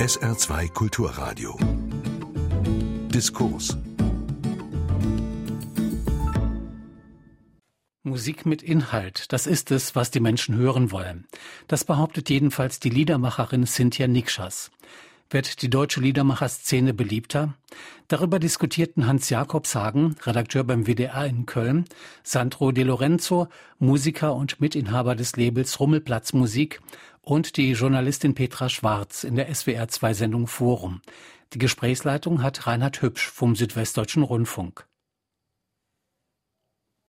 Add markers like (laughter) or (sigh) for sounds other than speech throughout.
SR2 Kulturradio. Diskurs. Musik mit Inhalt, das ist es, was die Menschen hören wollen. Das behauptet jedenfalls die Liedermacherin Cynthia Nikschas. Wird die deutsche Liedermacherszene beliebter? Darüber diskutierten Hans Jakobs Hagen, Redakteur beim WDR in Köln, Sandro De Lorenzo, Musiker und Mitinhaber des Labels Rummelplatz Musik und die Journalistin Petra Schwarz in der SWR2-Sendung Forum. Die Gesprächsleitung hat Reinhard Hübsch vom Südwestdeutschen Rundfunk.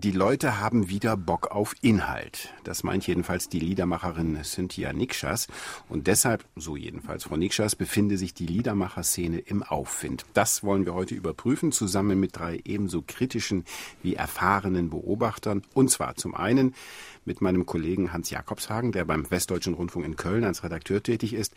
Die Leute haben wieder Bock auf Inhalt. Das meint jedenfalls die Liedermacherin Cynthia Nikschas. Und deshalb, so jedenfalls Frau Nikschas, befinde sich die Liedermacherszene im Aufwind. Das wollen wir heute überprüfen, zusammen mit drei ebenso kritischen wie erfahrenen Beobachtern. Und zwar zum einen mit meinem Kollegen Hans Jakobshagen, der beim Westdeutschen Rundfunk in Köln als Redakteur tätig ist,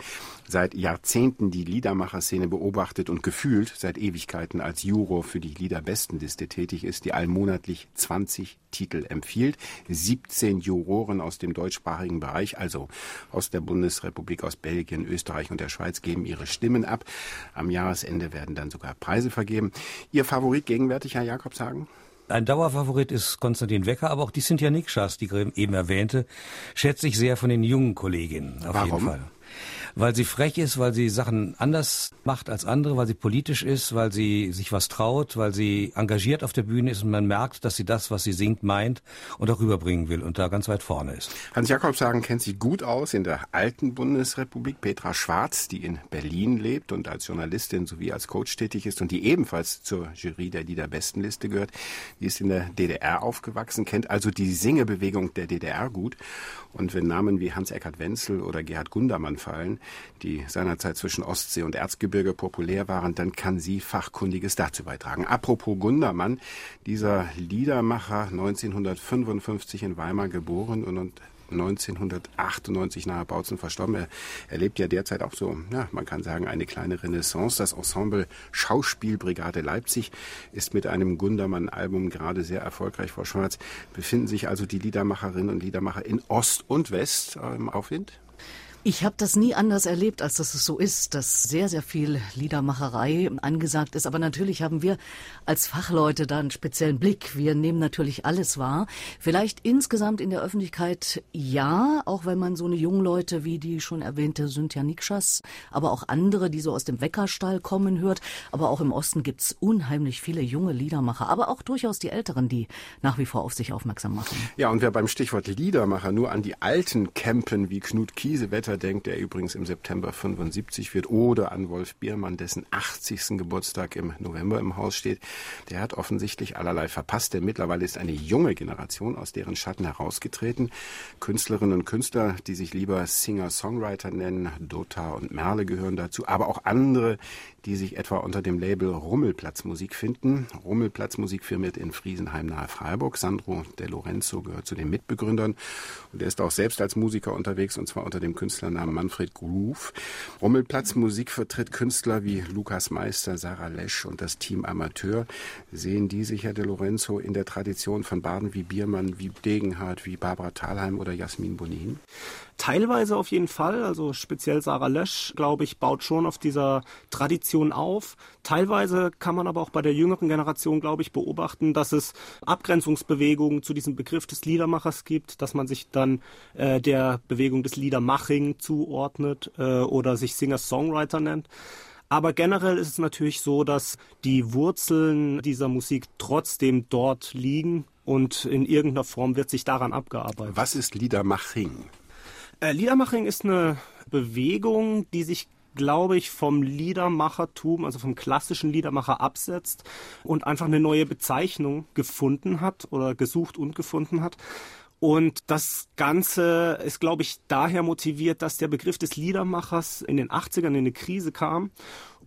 seit Jahrzehnten die Liedermacherszene beobachtet und gefühlt seit Ewigkeiten als Juror für die Liederbestenliste tätig ist, die allmonatlich 20 Titel empfiehlt. 17 Juroren aus dem deutschsprachigen Bereich, also aus der Bundesrepublik, aus Belgien, Österreich und der Schweiz, geben ihre Stimmen ab. Am Jahresende werden dann sogar Preise vergeben. Ihr Favorit gegenwärtig, Herr Jakobshagen? Ein Dauerfavorit ist Konstantin Wecker, aber auch die Cynthia Nikschas, die eben erwähnte, schätze ich sehr von den jungen Kolleginnen. Auf Warum? jeden Fall weil sie frech ist, weil sie Sachen anders macht als andere, weil sie politisch ist, weil sie sich was traut, weil sie engagiert auf der Bühne ist und man merkt, dass sie das, was sie singt, meint und auch rüberbringen will und da ganz weit vorne ist. Hans Jakobshagen kennt sich gut aus in der alten Bundesrepublik. Petra Schwarz, die in Berlin lebt und als Journalistin sowie als Coach tätig ist und die ebenfalls zur Jury der Liederbestenliste gehört, die ist in der DDR aufgewachsen, kennt also die Singebewegung der DDR gut. Und wenn Namen wie Hans-Eckart Wenzel oder Gerhard Gundermann fallen, die seinerzeit zwischen Ostsee und Erzgebirge populär waren, dann kann sie Fachkundiges dazu beitragen. Apropos Gundermann, dieser Liedermacher 1955 in Weimar geboren und 1998 nahe Bautzen verstorben. Er erlebt ja derzeit auch so, ja, man kann sagen, eine kleine Renaissance. Das Ensemble Schauspielbrigade Leipzig ist mit einem Gundermann-Album gerade sehr erfolgreich. Frau Schwarz, befinden sich also die Liedermacherinnen und Liedermacher in Ost und West im Aufwind? Ich habe das nie anders erlebt, als dass es so ist, dass sehr, sehr viel Liedermacherei angesagt ist. Aber natürlich haben wir als Fachleute da einen speziellen Blick. Wir nehmen natürlich alles wahr. Vielleicht insgesamt in der Öffentlichkeit ja, auch wenn man so eine jungen Leute wie die schon erwähnte Cynthia Nikschas, aber auch andere, die so aus dem Weckerstall kommen, hört. Aber auch im Osten gibt's unheimlich viele junge Liedermacher, aber auch durchaus die Älteren, die nach wie vor auf sich aufmerksam machen. Ja, und wer beim Stichwort Liedermacher nur an die alten Campen wie Knut Kiesewetter Peter denkt, der übrigens im September 75 wird, oder an Wolf Biermann, dessen 80. Geburtstag im November im Haus steht, der hat offensichtlich allerlei verpasst, denn mittlerweile ist eine junge Generation aus deren Schatten herausgetreten. Künstlerinnen und Künstler, die sich lieber Singer-Songwriter nennen, Dota und Merle gehören dazu, aber auch andere, die sich etwa unter dem Label Rummelplatzmusik finden. Rummelplatzmusik firmiert in Friesenheim nahe Freiburg. Sandro De Lorenzo gehört zu den Mitbegründern und er ist auch selbst als Musiker unterwegs und zwar unter dem Künstlernamen Manfred Groove. Rummelplatzmusik vertritt Künstler wie Lukas Meister, Sarah Lesch und das Team Amateur. Sehen die sich, Herr De Lorenzo, in der Tradition von Baden wie Biermann, wie Degenhardt, wie Barbara Thalheim oder Jasmin Bonin? Teilweise auf jeden Fall, also speziell Sarah Lösch, glaube ich, baut schon auf dieser Tradition auf. Teilweise kann man aber auch bei der jüngeren Generation, glaube ich, beobachten, dass es Abgrenzungsbewegungen zu diesem Begriff des Liedermachers gibt, dass man sich dann äh, der Bewegung des Liedermaching zuordnet äh, oder sich Singer-Songwriter nennt. Aber generell ist es natürlich so, dass die Wurzeln dieser Musik trotzdem dort liegen und in irgendeiner Form wird sich daran abgearbeitet. Was ist Liedermaching? Äh, Liedermaching ist eine Bewegung, die sich glaube ich, vom Liedermachertum, also vom klassischen Liedermacher absetzt und einfach eine neue Bezeichnung gefunden hat oder gesucht und gefunden hat. Und das Ganze ist, glaube ich, daher motiviert, dass der Begriff des Liedermachers in den 80ern in eine Krise kam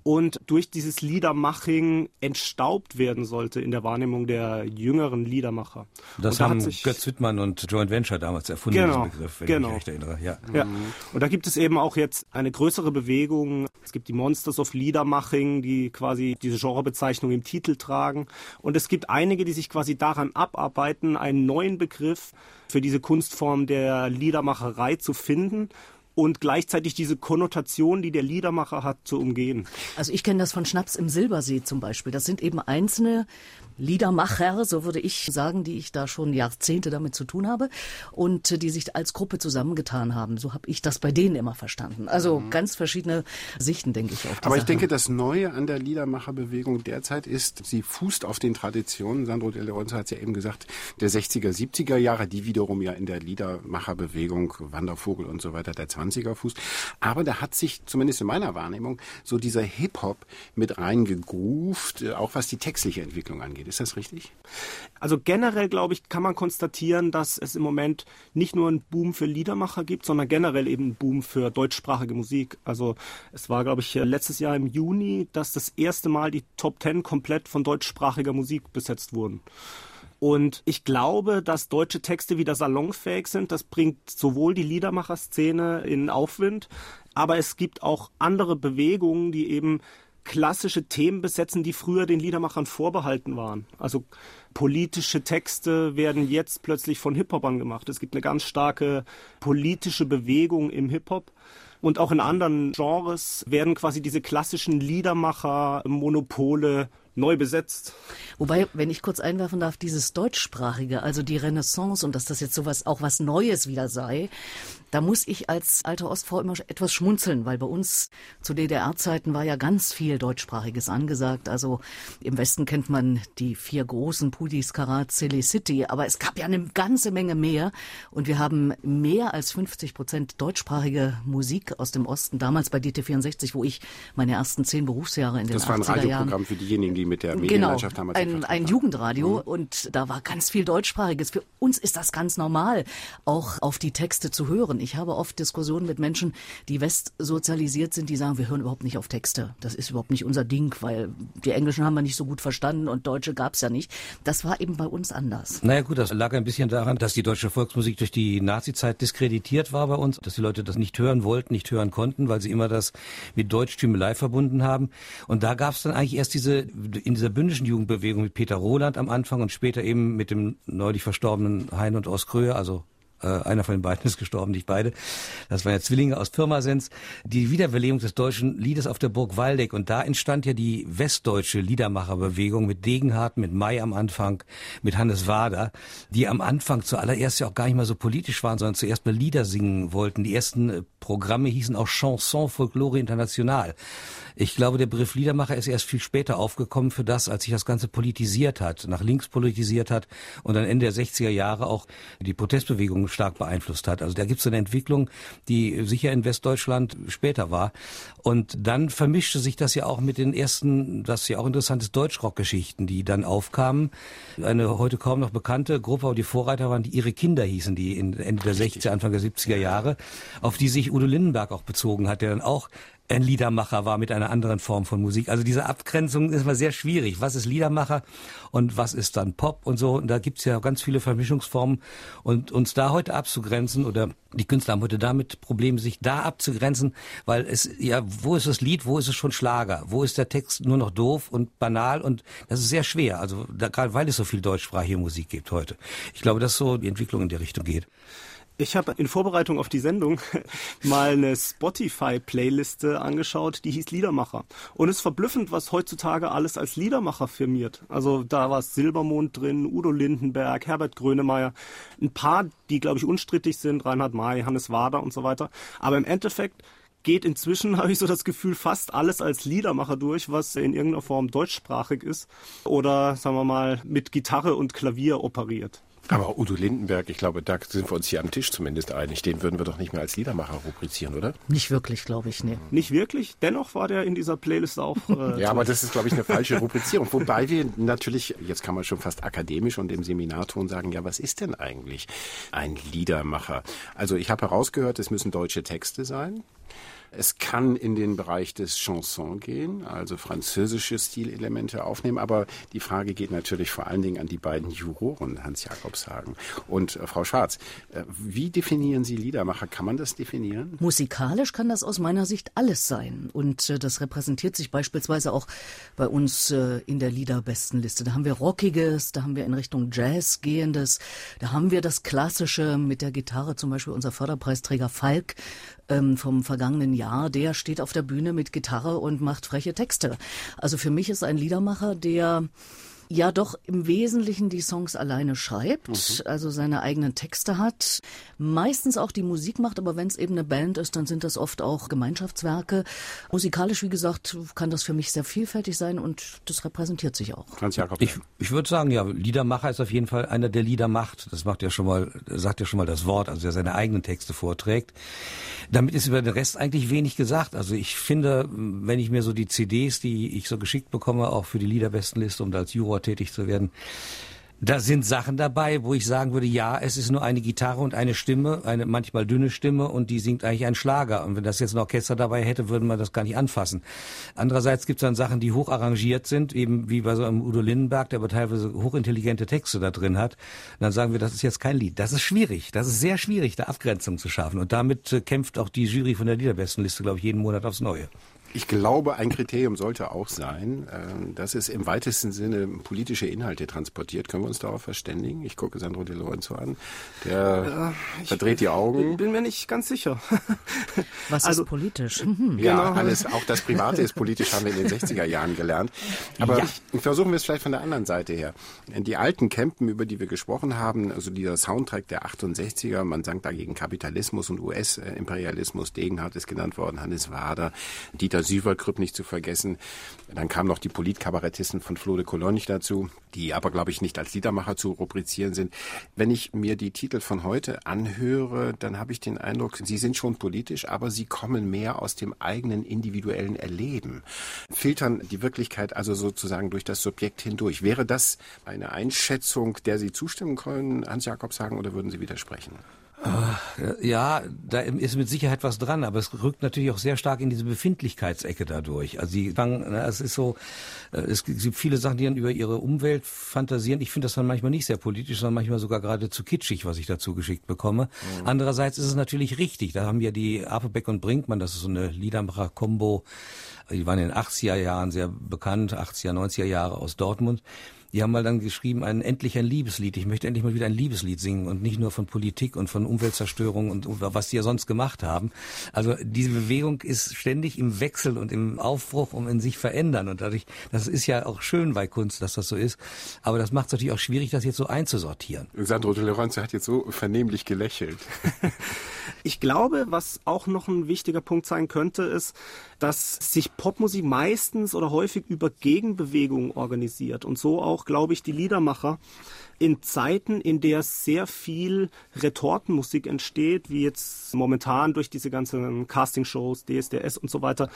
und durch dieses Liedermaching entstaubt werden sollte in der Wahrnehmung der jüngeren Liedermacher. Das da haben Götz Wittmann und Joint Venture damals erfunden, genau, diesen Begriff, wenn genau. ich mich recht erinnere. Ja. ja. Und da gibt es eben auch jetzt eine größere Bewegung. Es gibt die Monsters of Liedermaching, die quasi diese Genrebezeichnung im Titel tragen. Und es gibt einige, die sich quasi daran abarbeiten, einen neuen Begriff für diese Kunstform der Liedermacherei zu finden und gleichzeitig diese Konnotation, die der Liedermacher hat, zu umgehen. Also ich kenne das von Schnaps im Silbersee zum Beispiel. Das sind eben einzelne Liedermacher, so würde ich sagen, die ich da schon Jahrzehnte damit zu tun habe und die sich als Gruppe zusammengetan haben. So habe ich das bei denen immer verstanden. Also mhm. ganz verschiedene Sichten, denke ich. Auf Aber ich denke, das Neue an der Liedermacherbewegung derzeit ist, sie fußt auf den Traditionen. Sandro De Leonza hat es ja eben gesagt, der 60er, 70er Jahre, die wiederum ja in der Liedermacherbewegung, Wandervogel und so weiter, der 20er fußt. Aber da hat sich, zumindest in meiner Wahrnehmung, so dieser Hip-Hop mit reingegruft, äh, auch was die textliche Entwicklung angeht. Ist das richtig? Also generell, glaube ich, kann man konstatieren, dass es im Moment nicht nur einen Boom für Liedermacher gibt, sondern generell eben einen Boom für deutschsprachige Musik. Also es war, glaube ich, letztes Jahr im Juni, dass das erste Mal die Top Ten komplett von deutschsprachiger Musik besetzt wurden. Und ich glaube, dass deutsche Texte wieder salonfähig sind. Das bringt sowohl die Liedermacher-Szene in Aufwind, aber es gibt auch andere Bewegungen, die eben klassische Themen besetzen, die früher den Liedermachern vorbehalten waren. Also politische Texte werden jetzt plötzlich von Hip-Hopern gemacht. Es gibt eine ganz starke politische Bewegung im Hip-Hop. Und auch in anderen Genres werden quasi diese klassischen Liedermacher-Monopole neu besetzt. Wobei, wenn ich kurz einwerfen darf, dieses deutschsprachige, also die Renaissance und dass das jetzt sowas auch was Neues wieder sei, da muss ich als alte Ostfrau immer etwas schmunzeln, weil bei uns zu DDR-Zeiten war ja ganz viel deutschsprachiges angesagt. Also im Westen kennt man die vier großen Pudis, Karat, Silly City, aber es gab ja eine ganze Menge mehr und wir haben mehr als 50 Prozent deutschsprachige Musik aus dem Osten. Damals bei DT64, wo ich meine ersten zehn Berufsjahre in den 80er Jahren... Das war ein Radioprogramm für diejenigen, die die mit der genau, Medienlandschaft genau, damals ein, ein Jugendradio mhm. und da war ganz viel deutschsprachiges. Für uns ist das ganz normal, auch auf die Texte zu hören. Ich habe oft Diskussionen mit Menschen, die westsozialisiert sind, die sagen, wir hören überhaupt nicht auf Texte. Das ist überhaupt nicht unser Ding, weil die Englischen haben wir nicht so gut verstanden und Deutsche gab es ja nicht. Das war eben bei uns anders. Naja gut, das lag ein bisschen daran, dass die deutsche Volksmusik durch die Nazizeit diskreditiert war bei uns, dass die Leute das nicht hören wollten, nicht hören konnten, weil sie immer das mit Deutschtümelei verbunden haben. Und da gab es dann eigentlich erst diese in dieser bündischen Jugendbewegung mit Peter Roland am Anfang und später eben mit dem neulich verstorbenen Hein und Oskröhe, also äh, einer von den beiden (laughs) ist gestorben, nicht beide. Das waren ja Zwillinge aus Pirmasens. Die Wiederbelebung des deutschen Liedes auf der Burg Waldeck. Und da entstand ja die westdeutsche Liedermacherbewegung mit Degenhardt, mit May am Anfang, mit Hannes Wader, die am Anfang zuallererst ja auch gar nicht mal so politisch waren, sondern zuerst mal Lieder singen wollten. Die ersten äh, Programme hießen auch Chanson Folklore International. Ich glaube, der Begriff Liedermacher ist erst viel später aufgekommen für das, als sich das Ganze politisiert hat, nach links politisiert hat und dann Ende der 60er Jahre auch die Protestbewegung stark beeinflusst hat. Also da gibt es eine Entwicklung, die sicher in Westdeutschland später war. Und dann vermischte sich das ja auch mit den ersten, das ist ja auch interessant ist, Deutschrock-Geschichten, die dann aufkamen. Eine heute kaum noch bekannte Gruppe, aber die Vorreiter waren, die ihre Kinder hießen, die Ende der 60er, Anfang der 70er Jahre, auf die sich Udo Lindenberg auch bezogen hat, der dann auch ein Liedermacher war mit einer anderen Form von Musik. Also diese Abgrenzung ist immer sehr schwierig. Was ist Liedermacher und was ist dann Pop und so? Und da gibt's ja ganz viele Vermischungsformen. Und uns da heute abzugrenzen oder die Künstler haben heute damit Probleme, sich da abzugrenzen, weil es, ja, wo ist das Lied, wo ist es schon Schlager? Wo ist der Text nur noch doof und banal? Und das ist sehr schwer. Also da, gerade weil es so viel deutschsprachige Musik gibt heute. Ich glaube, dass so die Entwicklung in der Richtung geht. Ich habe in Vorbereitung auf die Sendung (laughs) mal eine Spotify-Playliste angeschaut, die hieß Liedermacher. Und es ist verblüffend, was heutzutage alles als Liedermacher firmiert. Also da war Silbermond drin, Udo Lindenberg, Herbert Grönemeyer, ein paar, die, glaube ich, unstrittig sind, Reinhard May, Hannes Wader und so weiter. Aber im Endeffekt geht inzwischen, (laughs) habe ich so das Gefühl, fast alles als Liedermacher durch, was in irgendeiner Form deutschsprachig ist oder, sagen wir mal, mit Gitarre und Klavier operiert. Aber Udo Lindenberg, ich glaube, da sind wir uns hier am Tisch zumindest einig. Den würden wir doch nicht mehr als Liedermacher rubrizieren, oder? Nicht wirklich, glaube ich, nee. Nicht wirklich? Dennoch war der in dieser Playlist auch. Äh, (laughs) ja, aber das ist, glaube ich, eine falsche (laughs) Rubrizierung. Wobei wir natürlich, jetzt kann man schon fast akademisch und im Seminarton sagen, ja, was ist denn eigentlich ein Liedermacher? Also ich habe herausgehört, es müssen deutsche Texte sein. Es kann in den Bereich des Chanson gehen, also französische Stilelemente aufnehmen. Aber die Frage geht natürlich vor allen Dingen an die beiden Juroren, Hans Jakobshagen und äh, Frau Schwarz. Äh, wie definieren Sie Liedermacher? Kann man das definieren? Musikalisch kann das aus meiner Sicht alles sein. Und äh, das repräsentiert sich beispielsweise auch bei uns äh, in der Liederbestenliste. Da haben wir Rockiges, da haben wir in Richtung Jazz gehendes, da haben wir das Klassische mit der Gitarre, zum Beispiel unser Förderpreisträger Falk ähm, vom vergangenen Jahr, der steht auf der Bühne mit Gitarre und macht freche Texte. Also für mich ist ein Liedermacher, der ja doch im Wesentlichen die Songs alleine schreibt, mhm. also seine eigenen Texte hat, meistens auch die Musik macht, aber wenn es eben eine Band ist, dann sind das oft auch Gemeinschaftswerke. Musikalisch, wie gesagt, kann das für mich sehr vielfältig sein und das repräsentiert sich auch. Franz Jakob. Ich, ich würde sagen, ja, Liedermacher ist auf jeden Fall einer, der Lieder macht. Das macht ja schon mal, sagt ja schon mal das Wort, also der seine eigenen Texte vorträgt. Damit ist über den Rest eigentlich wenig gesagt. Also ich finde, wenn ich mir so die CDs, die ich so geschickt bekomme, auch für die Liederbestenliste, um da als Juror tätig zu werden. Da sind Sachen dabei, wo ich sagen würde, ja, es ist nur eine Gitarre und eine Stimme, eine manchmal dünne Stimme und die singt eigentlich einen Schlager. Und wenn das jetzt ein Orchester dabei hätte, würde man das gar nicht anfassen. Andererseits gibt es dann Sachen, die hoch arrangiert sind, eben wie bei so einem Udo Lindenberg, der aber teilweise hochintelligente Texte da drin hat. Und dann sagen wir, das ist jetzt kein Lied. Das ist schwierig. Das ist sehr schwierig, da Abgrenzung zu schaffen. Und damit äh, kämpft auch die Jury von der Liederbestenliste, glaube ich, jeden Monat aufs Neue. Ich glaube, ein Kriterium sollte auch sein, äh, dass es im weitesten Sinne politische Inhalte transportiert. Können wir uns darauf verständigen? Ich gucke Sandro De Lorenzo an. Der äh, verdreht die Augen. Ich bin mir nicht ganz sicher. (laughs) Was also, ist politisch? Mhm. Ja, genau. alles, auch das Private ist (laughs) politisch, haben wir in den 60er Jahren gelernt. Aber ja. versuchen wir es vielleicht von der anderen Seite her. Die alten Campen, über die wir gesprochen haben, also dieser Soundtrack der 68er, man sang dagegen Kapitalismus und US-Imperialismus, Degenhardt ist genannt worden, Hannes Wader, Dieter Peter Süverkrüpp nicht zu vergessen. Dann kamen noch die Politkabarettisten von Flo de Cologne dazu, die aber, glaube ich, nicht als Liedermacher zu rubrizieren sind. Wenn ich mir die Titel von heute anhöre, dann habe ich den Eindruck, sie sind schon politisch, aber sie kommen mehr aus dem eigenen individuellen Erleben, filtern die Wirklichkeit also sozusagen durch das Subjekt hindurch. Wäre das eine Einschätzung, der Sie zustimmen können, Hans Jakob sagen, oder würden Sie widersprechen? Ja, da ist mit Sicherheit was dran, aber es rückt natürlich auch sehr stark in diese Befindlichkeitsecke dadurch. Also sie fangen, es ist so, äh, es gibt viele Sachen, die dann über ihre Umwelt fantasieren. Ich finde das dann manchmal nicht sehr politisch, sondern manchmal sogar gerade zu kitschig, was ich dazu geschickt bekomme. Mhm. Andererseits ist es natürlich richtig. Da haben ja die Apebeck und Brinkmann, das ist so eine Liedermacher-Kombo, die waren in den 80er Jahren sehr bekannt, 80er, 90er Jahre aus Dortmund. Die haben mal dann geschrieben, ein, endlich ein Liebeslied. Ich möchte endlich mal wieder ein Liebeslied singen und nicht nur von Politik und von Umweltzerstörung und was die ja sonst gemacht haben. Also diese Bewegung ist ständig im Wechsel und im Aufbruch und in sich verändern. Und dadurch, das ist ja auch schön bei Kunst, dass das so ist. Aber das macht es natürlich auch schwierig, das jetzt so einzusortieren. Sandro de Lorenzo hat jetzt so vernehmlich gelächelt. (laughs) ich glaube, was auch noch ein wichtiger Punkt sein könnte, ist, dass sich Popmusik meistens oder häufig über Gegenbewegungen organisiert und so auch, glaube ich, die Liedermacher in Zeiten, in der sehr viel Retortenmusik entsteht, wie jetzt momentan durch diese ganzen Castingshows, DSDS und so weiter,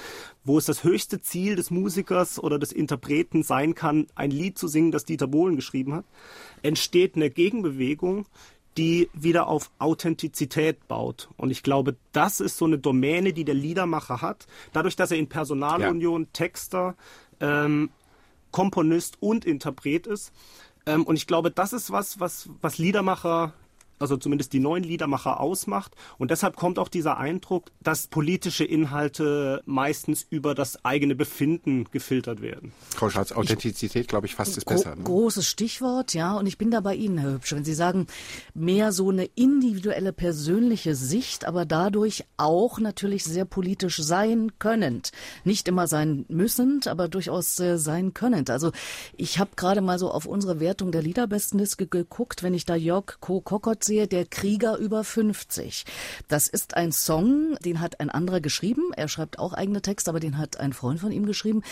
wo es das höchste Ziel des Musikers oder des Interpreten sein kann, ein Lied zu singen, das Dieter Bohlen geschrieben hat, entsteht eine Gegenbewegung, die wieder auf Authentizität baut. Und ich glaube, das ist so eine Domäne, die der Liedermacher hat. Dadurch, dass er in Personalunion ja. Texter, ähm, Komponist und Interpret ist. Ähm, und ich glaube, das ist was, was, was Liedermacher also zumindest die neuen Liedermacher ausmacht. Und deshalb kommt auch dieser Eindruck, dass politische Inhalte meistens über das eigene Befinden gefiltert werden. Frau Schatz, Authentizität, glaube ich, fast ist besser. Ne? Großes Stichwort, ja. Und ich bin da bei Ihnen, Herr Hübsch, wenn Sie sagen, mehr so eine individuelle, persönliche Sicht, aber dadurch auch natürlich sehr politisch sein könnend. Nicht immer sein müssend, aber durchaus äh, sein könnend. Also ich habe gerade mal so auf unsere Wertung der Liederbestenliste geguckt, wenn ich da Jörg Co. Kockert sehe, Der Krieger über 50. Das ist ein Song, den hat ein anderer geschrieben. Er schreibt auch eigene Texte, aber den hat ein Freund von ihm geschrieben,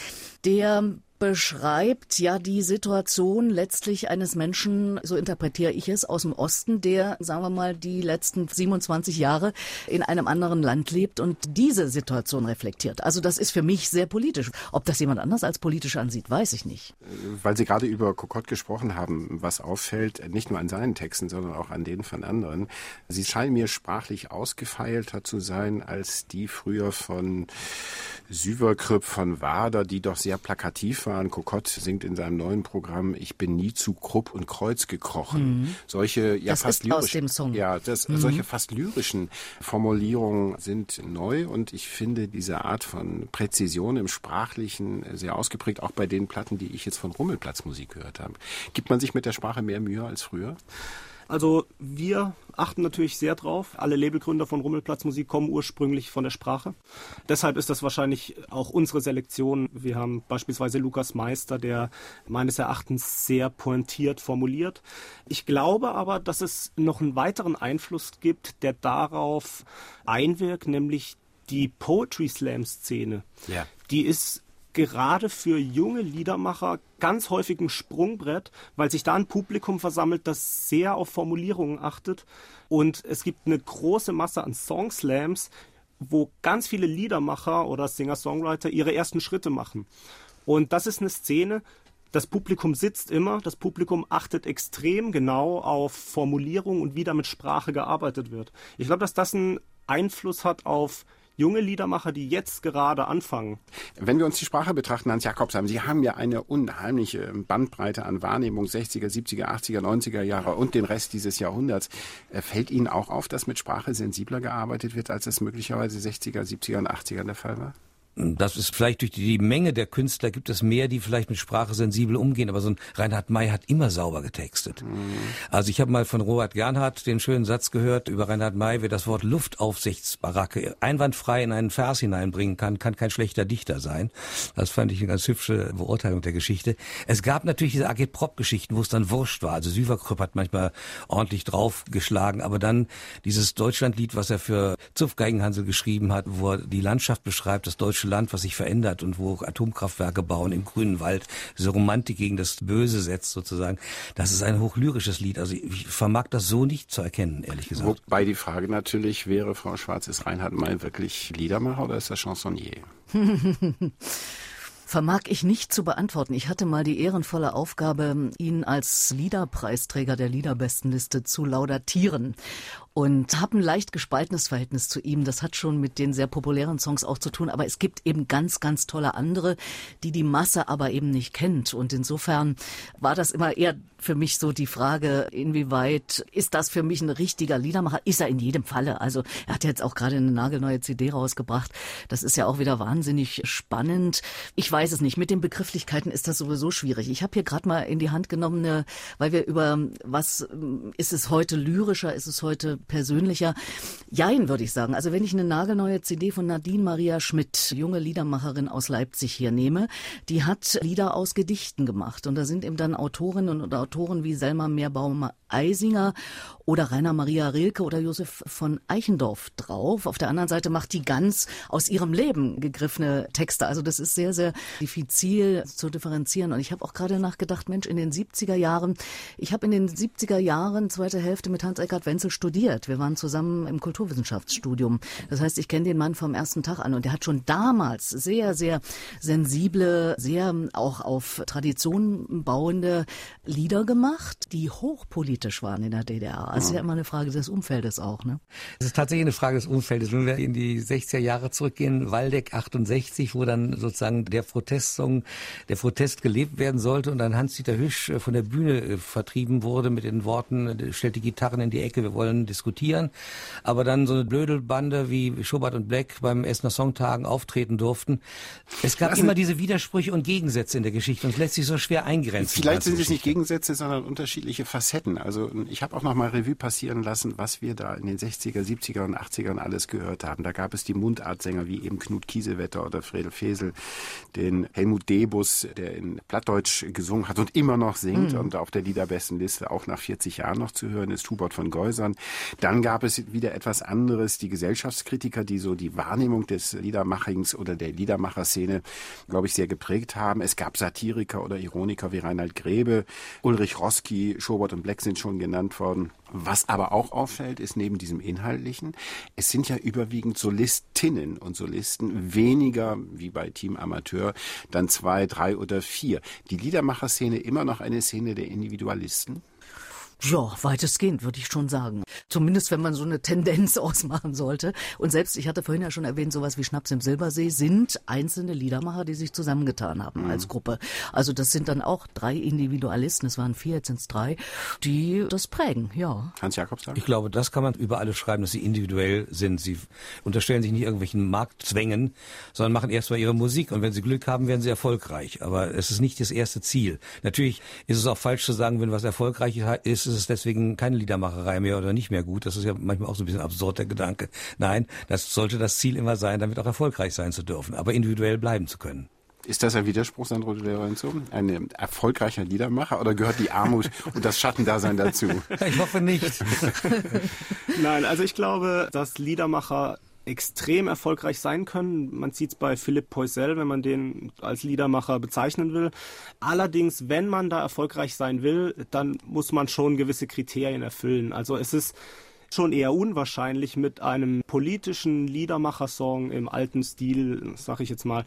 der beschreibt ja die Situation letztlich eines Menschen, so interpretiere ich es, aus dem Osten, der, sagen wir mal, die letzten 27 Jahre in einem anderen Land lebt und diese Situation reflektiert. Also das ist für mich sehr politisch. Ob das jemand anders als politisch ansieht, weiß ich nicht. Weil Sie gerade über Kokott gesprochen haben, was auffällt, nicht nur an seinen Texten, sondern auch an denen von anderen. Sie scheinen mir sprachlich ausgefeilter zu sein als die früher von Süverkrüpp, von Wader, die doch sehr plakativ waren. Kokott singt in seinem neuen Programm, ich bin nie zu Krupp und Kreuz gekrochen. Mhm. Solche, ja, das fast lyrischen, ja, das, mhm. solche fast lyrischen Formulierungen sind neu und ich finde diese Art von Präzision im Sprachlichen sehr ausgeprägt, auch bei den Platten, die ich jetzt von Rummelplatzmusik gehört habe. Gibt man sich mit der Sprache mehr Mühe als früher? Also wir achten natürlich sehr drauf. Alle Labelgründer von Rummelplatzmusik kommen ursprünglich von der Sprache. Deshalb ist das wahrscheinlich auch unsere Selektion. Wir haben beispielsweise Lukas Meister, der meines Erachtens sehr pointiert formuliert. Ich glaube aber, dass es noch einen weiteren Einfluss gibt, der darauf einwirkt, nämlich die Poetry Slam Szene. Ja. Die ist gerade für junge Liedermacher ganz häufig ein Sprungbrett, weil sich da ein Publikum versammelt, das sehr auf Formulierungen achtet. Und es gibt eine große Masse an Songslams, wo ganz viele Liedermacher oder Singer-Songwriter ihre ersten Schritte machen. Und das ist eine Szene, das Publikum sitzt immer, das Publikum achtet extrem genau auf Formulierung und wie da mit Sprache gearbeitet wird. Ich glaube, dass das einen Einfluss hat auf junge Liedermacher, die jetzt gerade anfangen. Wenn wir uns die Sprache betrachten, Hans Jakobsheim, Sie haben ja eine unheimliche Bandbreite an Wahrnehmung 60er, 70er, 80er, 90er Jahre und den Rest dieses Jahrhunderts. Äh, fällt Ihnen auch auf, dass mit Sprache sensibler gearbeitet wird, als es möglicherweise 60er, 70er und 80er der Fall war? Das ist vielleicht durch die Menge der Künstler gibt es mehr, die vielleicht mit Sprache sensibel umgehen, aber so ein Reinhard May hat immer sauber getextet. Mhm. Also ich habe mal von Robert Gernhardt den schönen Satz gehört über Reinhard May, wer das Wort Luftaufsichtsbaracke einwandfrei in einen Vers hineinbringen kann, kann kein schlechter Dichter sein. Das fand ich eine ganz hübsche Beurteilung der Geschichte. Es gab natürlich diese Agitprop-Geschichten, wo es dann wurscht war. Also Süverkrüpp hat manchmal ordentlich draufgeschlagen, aber dann dieses Deutschlandlied, was er für Zupfgeigenhansel geschrieben hat, wo er die Landschaft beschreibt, das deutsche Land, was sich verändert und wo Atomkraftwerke bauen im grünen Wald, diese Romantik gegen das Böse setzt sozusagen. Das ist ein hochlyrisches Lied. Also ich vermag das so nicht zu erkennen, ehrlich gesagt. Wobei die Frage natürlich wäre, Frau Schwarz, ist Reinhard May wirklich Liedermacher oder ist er Chansonnier? (laughs) vermag ich nicht zu beantworten. Ich hatte mal die ehrenvolle Aufgabe, ihn als Liederpreisträger der Liederbestenliste zu laudatieren und habe ein leicht gespaltenes Verhältnis zu ihm. Das hat schon mit den sehr populären Songs auch zu tun, aber es gibt eben ganz, ganz tolle andere, die die Masse aber eben nicht kennt. Und insofern war das immer eher für mich so die Frage, inwieweit ist das für mich ein richtiger Liedermacher? Ist er in jedem Falle. Also er hat jetzt auch gerade eine nagelneue CD rausgebracht. Das ist ja auch wieder wahnsinnig spannend. Ich weiß es nicht. Mit den Begrifflichkeiten ist das sowieso schwierig. Ich habe hier gerade mal in die Hand genommen, weil wir über was ist es heute lyrischer, ist es heute persönlicher. Jein, würde ich sagen. Also wenn ich eine nagelneue CD von Nadine Maria Schmidt, junge Liedermacherin aus Leipzig hier nehme, die hat Lieder aus Gedichten gemacht. Und da sind eben dann Autorinnen und Autoren wie Selma Meerbaum-Eisinger oder Rainer Maria Rilke oder Josef von Eichendorff drauf. Auf der anderen Seite macht die ganz aus ihrem Leben gegriffene Texte. Also das ist sehr, sehr diffizil zu differenzieren. Und ich habe auch gerade nachgedacht, Mensch, in den 70er Jahren, ich habe in den 70er Jahren, zweite Hälfte mit Hans-Eckart Wenzel studiert. Wir waren zusammen im Kulturwissenschaftsstudium. Das heißt, ich kenne den Mann vom ersten Tag an und der hat schon damals sehr, sehr sensible, sehr auch auf Traditionen bauende Lieder gemacht, die hochpolitisch waren in der DDR. Also ist ja immer eine Frage des Umfeldes auch, ne? Es ist tatsächlich eine Frage des Umfeldes. Wenn wir in die 60er Jahre zurückgehen, Waldeck 68, wo dann sozusagen der Protestsong, der Protest gelebt werden sollte und dann Hans-Dieter Hüsch äh, von der Bühne äh, vertrieben wurde mit den Worten, äh, stellt die Gitarren in die Ecke, wir wollen diskutieren. Aber dann so eine Blödelbande wie Schubert und Black beim Essener Songtagen auftreten durften. Es gab immer diese Widersprüche und Gegensätze in der Geschichte und es lässt sich so schwer eingrenzen. Vielleicht sind es nicht Gegensätze, sondern unterschiedliche Facetten. Also ich habe auch noch mal Revue passieren lassen, was wir da in den 60er, 70er und 80ern alles gehört haben. Da gab es die Mundartsänger wie eben Knut Kiesewetter oder Fredel Fesel, den Helmut Debus, der in Plattdeutsch gesungen hat und immer noch singt mhm. und auf der Liederbestenliste auch nach 40 Jahren noch zu hören ist, Hubert von Geusern. Dann gab es wieder etwas anderes, die Gesellschaftskritiker, die so die Wahrnehmung des Liedermachings oder der Liedermacherszene, glaube ich, sehr geprägt haben. Es gab Satiriker oder Ironiker wie Reinhard Grebe, Ulrich Roski, Schobert und Black sind schon genannt worden. Was aber auch auffällt, ist neben diesem Inhaltlichen, es sind ja überwiegend Solistinnen und Solisten, weniger wie bei Team Amateur, dann zwei, drei oder vier. Die Liedermacherszene immer noch eine Szene der Individualisten? Ja, weitestgehend würde ich schon sagen. Zumindest wenn man so eine Tendenz (laughs) ausmachen sollte. Und selbst, ich hatte vorhin ja schon erwähnt, sowas wie Schnaps im Silbersee sind einzelne Liedermacher, die sich zusammengetan haben mhm. als Gruppe. Also das sind dann auch drei Individualisten, es waren vier, jetzt sind es drei, die das prägen, ja. Hans Jakobs Ich glaube, das kann man über alle schreiben, dass sie individuell sind. Sie unterstellen sich nicht irgendwelchen Marktzwängen, sondern machen erstmal ihre Musik und wenn sie Glück haben, werden sie erfolgreich. Aber es ist nicht das erste Ziel. Natürlich ist es auch falsch zu sagen, wenn was erfolgreich ist, ist es deswegen keine Liedermacherei mehr oder nicht mehr gut. Das ist ja manchmal auch so ein bisschen absurd, der Gedanke. Nein, das sollte das Ziel immer sein, damit auch erfolgreich sein zu dürfen, aber individuell bleiben zu können. Ist das ein Widerspruch, Sandro de Lorenzo? Ein erfolgreicher Liedermacher oder gehört die Armut und das Schattendasein dazu? (laughs) Ich hoffe nicht. (laughs) Nein, also ich glaube, dass Liedermacher extrem erfolgreich sein können. Man sieht es bei Philipp Poisel, wenn man den als Liedermacher bezeichnen will. Allerdings, wenn man da erfolgreich sein will, dann muss man schon gewisse Kriterien erfüllen. Also es ist schon eher unwahrscheinlich mit einem politischen Liedermacher-Song im alten Stil, sag ich jetzt mal,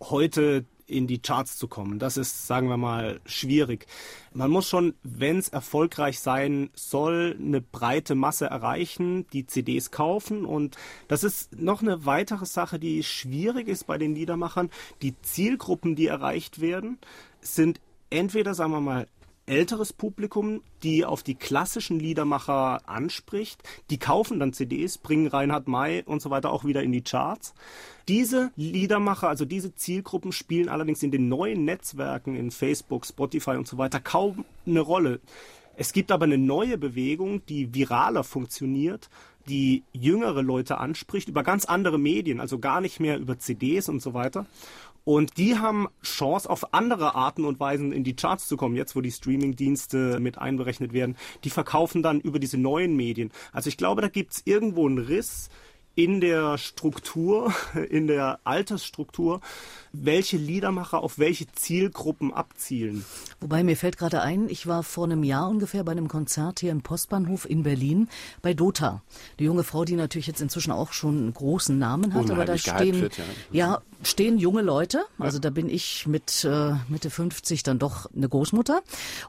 heute in die Charts zu kommen. Das ist, sagen wir mal, schwierig. Man muss schon, wenn es erfolgreich sein soll, eine breite Masse erreichen, die CDs kaufen. Und das ist noch eine weitere Sache, die schwierig ist bei den Liedermachern. Die Zielgruppen, die erreicht werden, sind entweder, sagen wir mal, älteres Publikum, die auf die klassischen Liedermacher anspricht. Die kaufen dann CDs, bringen Reinhard May und so weiter auch wieder in die Charts. Diese Liedermacher, also diese Zielgruppen spielen allerdings in den neuen Netzwerken, in Facebook, Spotify und so weiter kaum eine Rolle. Es gibt aber eine neue Bewegung, die viraler funktioniert, die jüngere Leute anspricht, über ganz andere Medien, also gar nicht mehr über CDs und so weiter. Und die haben Chance, auf andere Arten und Weisen in die Charts zu kommen, jetzt wo die Streaming-Dienste mit einberechnet werden. Die verkaufen dann über diese neuen Medien. Also ich glaube, da gibt's irgendwo einen Riss in der Struktur, (laughs) in der Altersstruktur, welche Liedermacher auf welche Zielgruppen abzielen. Wobei mir fällt gerade ein, ich war vor einem Jahr ungefähr bei einem Konzert hier im Postbahnhof in Berlin bei Dota. Die junge Frau, die natürlich jetzt inzwischen auch schon einen großen Namen hat, aber da stehen, wird, ja. ja. stehen junge Leute. Also ja. da bin ich mit äh, Mitte 50 dann doch eine Großmutter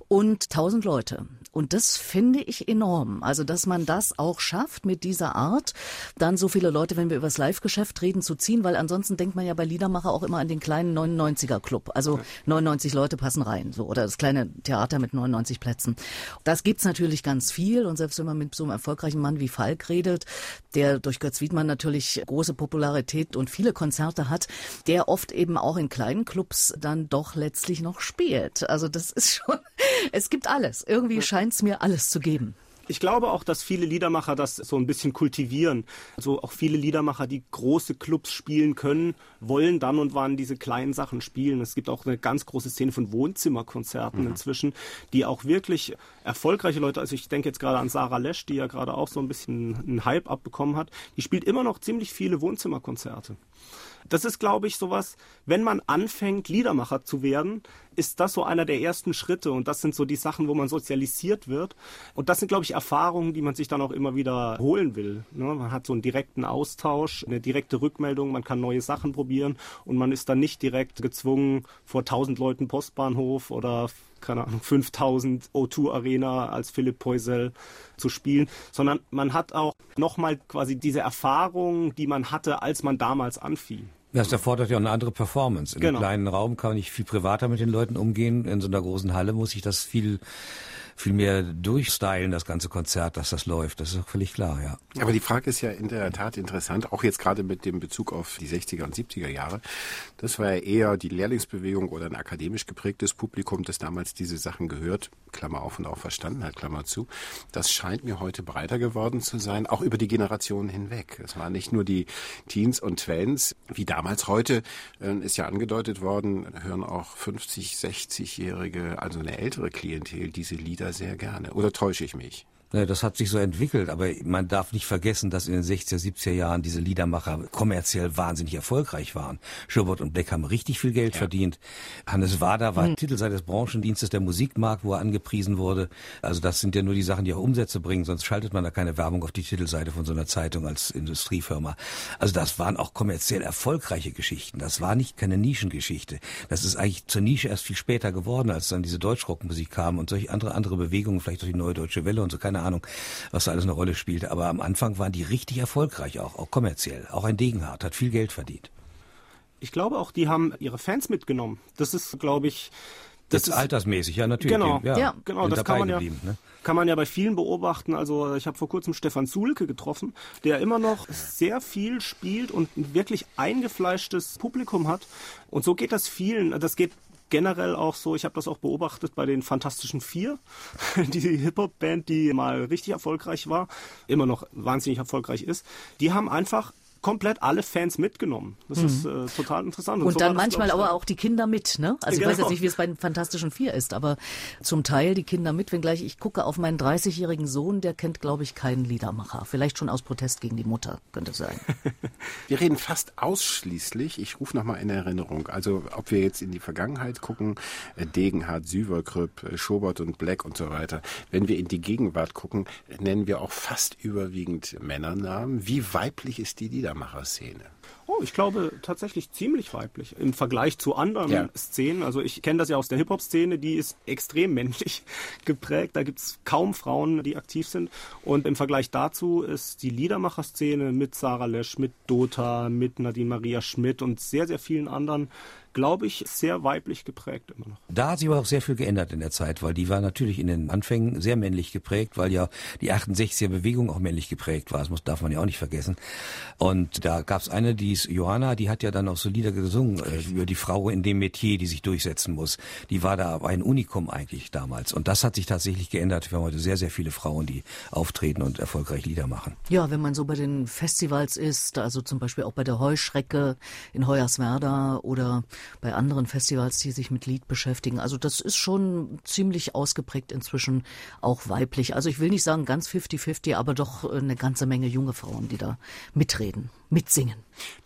und tausend Leute. Und das finde ich enorm. Also, dass man das auch schafft, mit dieser Art, dann so viele Leute, wenn wir über das Live-Geschäft reden, zu ziehen, weil ansonsten denkt man ja bei Liedermacher auch immer an den kleinen 99er-Club. Also 99 Leute passen rein, so, oder das kleine Theater mit 99 Plätzen. Das gibt's natürlich ganz viel. Und selbst wenn man mit so einem erfolgreichen Mann wie Falk redet, der durch Götz Wiedmann natürlich große Popularität und viele Konzerte hat, der oft eben auch in kleinen Clubs dann doch letztlich noch spielt. Also das ist schon, (laughs) es gibt alles. Irgendwie scheint scheint es mir alles zu geben. Ich glaube auch, dass viele Liedermacher das so ein bisschen kultivieren. Also auch viele Liedermacher, die große Clubs spielen können, wollen dann und wann diese kleinen Sachen spielen. Es gibt auch eine ganz große Szene von Wohnzimmerkonzerten mhm. inzwischen, die auch wirklich erfolgreiche Leute, also ich denke jetzt gerade an Sarah Lesch, die ja gerade auch so ein bisschen einen Hype abbekommen hat, die spielt immer noch ziemlich viele Wohnzimmerkonzerte. Das ist, glaube ich, sowas, wenn man anfängt, Liedermacher zu werden, ist das so einer der ersten Schritte und das sind so die Sachen, wo man sozialisiert wird. Und das sind, glaube ich, Erfahrungen, die man sich dann auch immer wieder holen will. Ne? Man hat so einen direkten Austausch, eine direkte Rückmeldung, man kann neue Sachen probieren und man ist dann nicht direkt gezwungen, vor tausend Leuten Postbahnhof oder keine Ahnung, 5000 O2 Arena als Philipp Poisel zu spielen, sondern man hat auch nochmal quasi diese Erfahrung, die man hatte, als man damals anfing. Das erfordert ja auch eine andere Performance. In genau. einem kleinen Raum kann man nicht viel privater mit den Leuten umgehen. In so einer großen Halle muss ich das viel viel mehr durchstylen, das ganze Konzert, dass das läuft. Das ist auch völlig klar, ja. Aber die Frage ist ja in der Tat interessant, auch jetzt gerade mit dem Bezug auf die 60er und 70er Jahre. Das war ja eher die Lehrlingsbewegung oder ein akademisch geprägtes Publikum, das damals diese Sachen gehört, Klammer auf und auch verstanden hat, Klammer zu. Das scheint mir heute breiter geworden zu sein, auch über die Generationen hinweg. Es waren nicht nur die Teens und Twins, wie damals heute, äh, ist ja angedeutet worden, hören auch 50, 60-Jährige, also eine ältere Klientel, diese Lieder sehr gerne. Oder täusche ich mich? Das hat sich so entwickelt, aber man darf nicht vergessen, dass in den 60er, 70er Jahren diese Liedermacher kommerziell wahnsinnig erfolgreich waren. Schubert und Beck haben richtig viel Geld ja. verdient. Hannes Wader war mhm. Titelseite des Branchendienstes der Musikmarkt, wo er angepriesen wurde. Also das sind ja nur die Sachen, die auch Umsätze bringen, sonst schaltet man da keine Werbung auf die Titelseite von so einer Zeitung als Industriefirma. Also das waren auch kommerziell erfolgreiche Geschichten. Das war nicht keine Nischengeschichte. Das ist eigentlich zur Nische erst viel später geworden, als dann diese Deutschrockmusik kam und solche andere andere Bewegungen, vielleicht durch die Neue Deutsche Welle und so, keine Ahnung, was da alles eine Rolle spielte. Aber am Anfang waren die richtig erfolgreich auch, auch kommerziell. Auch ein Degenhardt hat viel Geld verdient. Ich glaube auch, die haben ihre Fans mitgenommen. Das ist, glaube ich, das, das ist altersmäßig, ja natürlich. Genau, ja, ja genau, das kann man ja, ne? kann man ja bei vielen beobachten. Also ich habe vor kurzem Stefan Zulke getroffen, der immer noch sehr viel spielt und ein wirklich eingefleischtes Publikum hat. Und so geht das vielen. Das geht generell auch so, ich habe das auch beobachtet bei den Fantastischen Vier, (laughs) die Hip-Hop-Band, die mal richtig erfolgreich war, immer noch wahnsinnig erfolgreich ist. Die haben einfach komplett alle Fans mitgenommen. Das mhm. ist äh, total interessant. Und, und so dann manchmal das, aber auch die Kinder mit, ne? Also genau. ich weiß jetzt nicht, wie es bei den Fantastischen Vier ist, aber zum Teil die Kinder mit, wenngleich ich gucke auf meinen 30-jährigen Sohn, der kennt, glaube ich, keinen Liedermacher. Vielleicht schon aus Protest gegen die Mutter, könnte sein. (laughs) wir reden fast ausschließlich, ich rufe nochmal in Erinnerung, also ob wir jetzt in die Vergangenheit gucken, äh, Degenhardt, Süverkrüpp, äh, Schobert und Black und so weiter. Wenn wir in die Gegenwart gucken, nennen wir auch fast überwiegend Männernamen. Wie weiblich ist die Lieder Liedermacher-Szene? Oh, ich glaube tatsächlich ziemlich weiblich im Vergleich zu anderen ja. Szenen. Also ich kenne das ja aus der Hip-Hop-Szene, die ist extrem (laughs) männlich geprägt. Da gibt es kaum Frauen, die aktiv sind. Und im Vergleich dazu ist die Liedermacher-Szene mit Sarah Lesch, mit Dota, mit Nadine Maria Schmidt und sehr, sehr vielen anderen glaube ich, sehr weiblich geprägt immer noch. Da hat sich aber auch sehr viel geändert in der Zeit, weil die war natürlich in den Anfängen sehr männlich geprägt, weil ja die 68er Bewegung auch männlich geprägt war. Das muss, darf man ja auch nicht vergessen. Und da gab es eine, die ist Johanna, die hat ja dann auch so Lieder gesungen äh, über die Frau in dem Metier, die sich durchsetzen muss. Die war da ein Unikum eigentlich damals. Und das hat sich tatsächlich geändert. Wir haben heute sehr, sehr viele Frauen, die auftreten und erfolgreich Lieder machen. Ja, wenn man so bei den Festivals ist, also zum Beispiel auch bei der Heuschrecke in Hoyerswerda oder bei anderen Festivals, die sich mit Lied beschäftigen. Also das ist schon ziemlich ausgeprägt inzwischen auch weiblich. Also ich will nicht sagen ganz 50-50, aber doch eine ganze Menge junge Frauen, die da mitreden, mitsingen.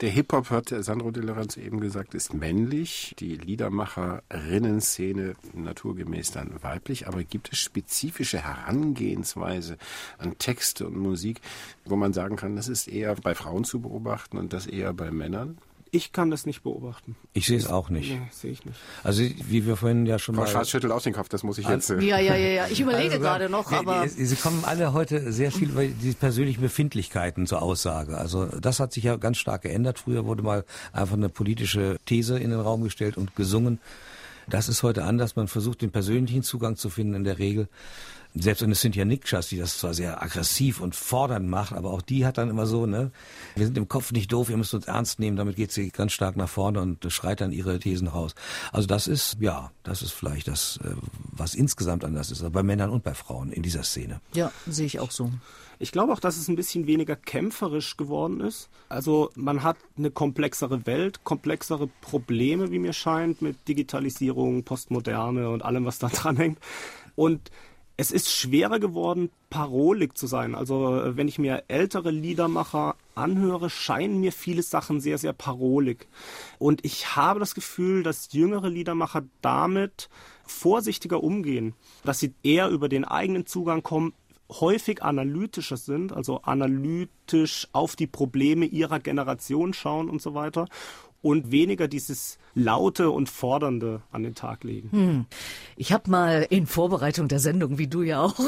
Der Hip-Hop, hat Sandro de Lorenzo eben gesagt, ist männlich. Die Liedermacherinnen-Szene naturgemäß dann weiblich. Aber gibt es spezifische Herangehensweise an Texte und Musik, wo man sagen kann, das ist eher bei Frauen zu beobachten und das eher bei Männern? Ich kann das nicht beobachten. Ich sehe es auch nicht. Nee, sehe ich nicht. Also wie wir vorhin ja schon Frau mal... Frau schüttelt aus den Kopf, das muss ich jetzt... Äh ja, ja, ja, ja. Ich überlege also, gerade noch, aber... Sie kommen alle heute sehr viel über die persönlichen Befindlichkeiten zur Aussage. Also das hat sich ja ganz stark geändert. Früher wurde mal einfach eine politische These in den Raum gestellt und gesungen. Das ist heute anders. Man versucht den persönlichen Zugang zu finden in der Regel selbst eine Cynthia Nikschas, die das zwar sehr aggressiv und fordernd macht, aber auch die hat dann immer so, ne, wir sind im Kopf nicht doof, ihr müsst uns ernst nehmen, damit geht sie ganz stark nach vorne und schreit dann ihre Thesen raus. Also das ist, ja, das ist vielleicht das, äh, was insgesamt anders ist, bei Männern und bei Frauen in dieser Szene. Ja, sehe ich auch so. Ich glaube auch, dass es ein bisschen weniger kämpferisch geworden ist. Also man hat eine komplexere Welt, komplexere Probleme, wie mir scheint, mit Digitalisierung, Postmoderne und allem, was da (laughs) dran hängt. Und es ist schwerer geworden, parolig zu sein. Also äh, wenn ich mir ältere Liedermacher anhöre, scheinen mir viele Sachen sehr, sehr parolig. Und ich habe das Gefühl, dass jüngere Liedermacher damit vorsichtiger umgehen, dass sie eher über den eigenen Zugang kommen, häufig analytischer sind, also analytisch auf die Probleme ihrer Generation schauen und so weiter und weniger dieses Laute und Fordernde an den Tag legen. Hm. Ich habe mal in Vorbereitung der Sendung, wie du ja auch,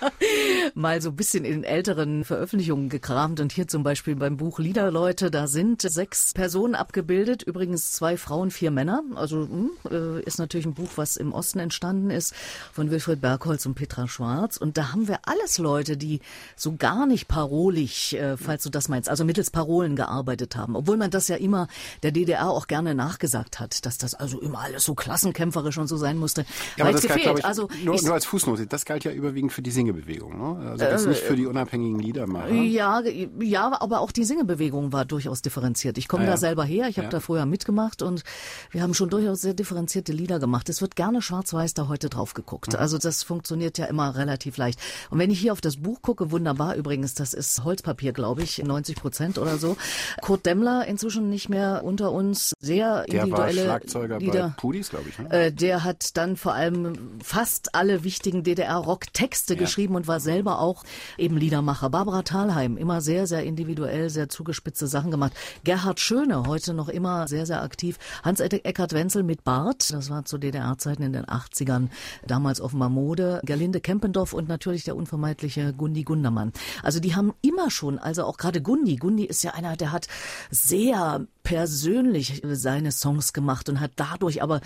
(laughs) mal so ein bisschen in älteren Veröffentlichungen gekramt und hier zum Beispiel beim Buch Liederleute, da sind sechs Personen abgebildet, übrigens zwei Frauen, vier Männer. Also hm, äh, ist natürlich ein Buch, was im Osten entstanden ist, von Wilfried Bergholz und Petra Schwarz. Und da haben wir alles Leute, die so gar nicht parolig, äh, falls du das meinst, also mittels Parolen gearbeitet haben. Obwohl man das ja immer, der der DDR auch gerne nachgesagt hat, dass das also immer alles so klassenkämpferisch und so sein musste. Ja, aber das gefehlt. galt, ich, also nur, nur, als Fußnote, das galt ja überwiegend für die Singebewegung, ne? Also das äh, nicht für die unabhängigen Liedermacher. Ja, ja, aber auch die Singebewegung war durchaus differenziert. Ich komme ah, ja. da selber her, ich habe ja. da früher mitgemacht und wir haben schon durchaus sehr differenzierte Lieder gemacht. Es wird gerne schwarz-weiß da heute drauf geguckt. Mhm. Also das funktioniert ja immer relativ leicht. Und wenn ich hier auf das Buch gucke, wunderbar übrigens, das ist Holzpapier, glaube ich, 90 Prozent oder so. Kurt Demmler inzwischen nicht mehr unter uns, sehr der individuelle war Schlagzeuger Lieder. bei Pudis, glaube ich. Ne? Äh, der hat dann vor allem fast alle wichtigen DDR-Rock-Texte ja. geschrieben und war selber auch eben Liedermacher. Barbara Thalheim, immer sehr, sehr individuell, sehr zugespitzte Sachen gemacht. Gerhard Schöne, heute noch immer sehr, sehr aktiv. Hans-Eckart Wenzel mit Bart, das war zu DDR-Zeiten in den 80ern, damals offenbar Mode. Gerlinde Kempendorf und natürlich der unvermeidliche Gundi Gundermann. Also die haben immer schon, also auch gerade Gundi, Gundi ist ja einer, der hat sehr persönlich seine Songs gemacht und hat dadurch aber,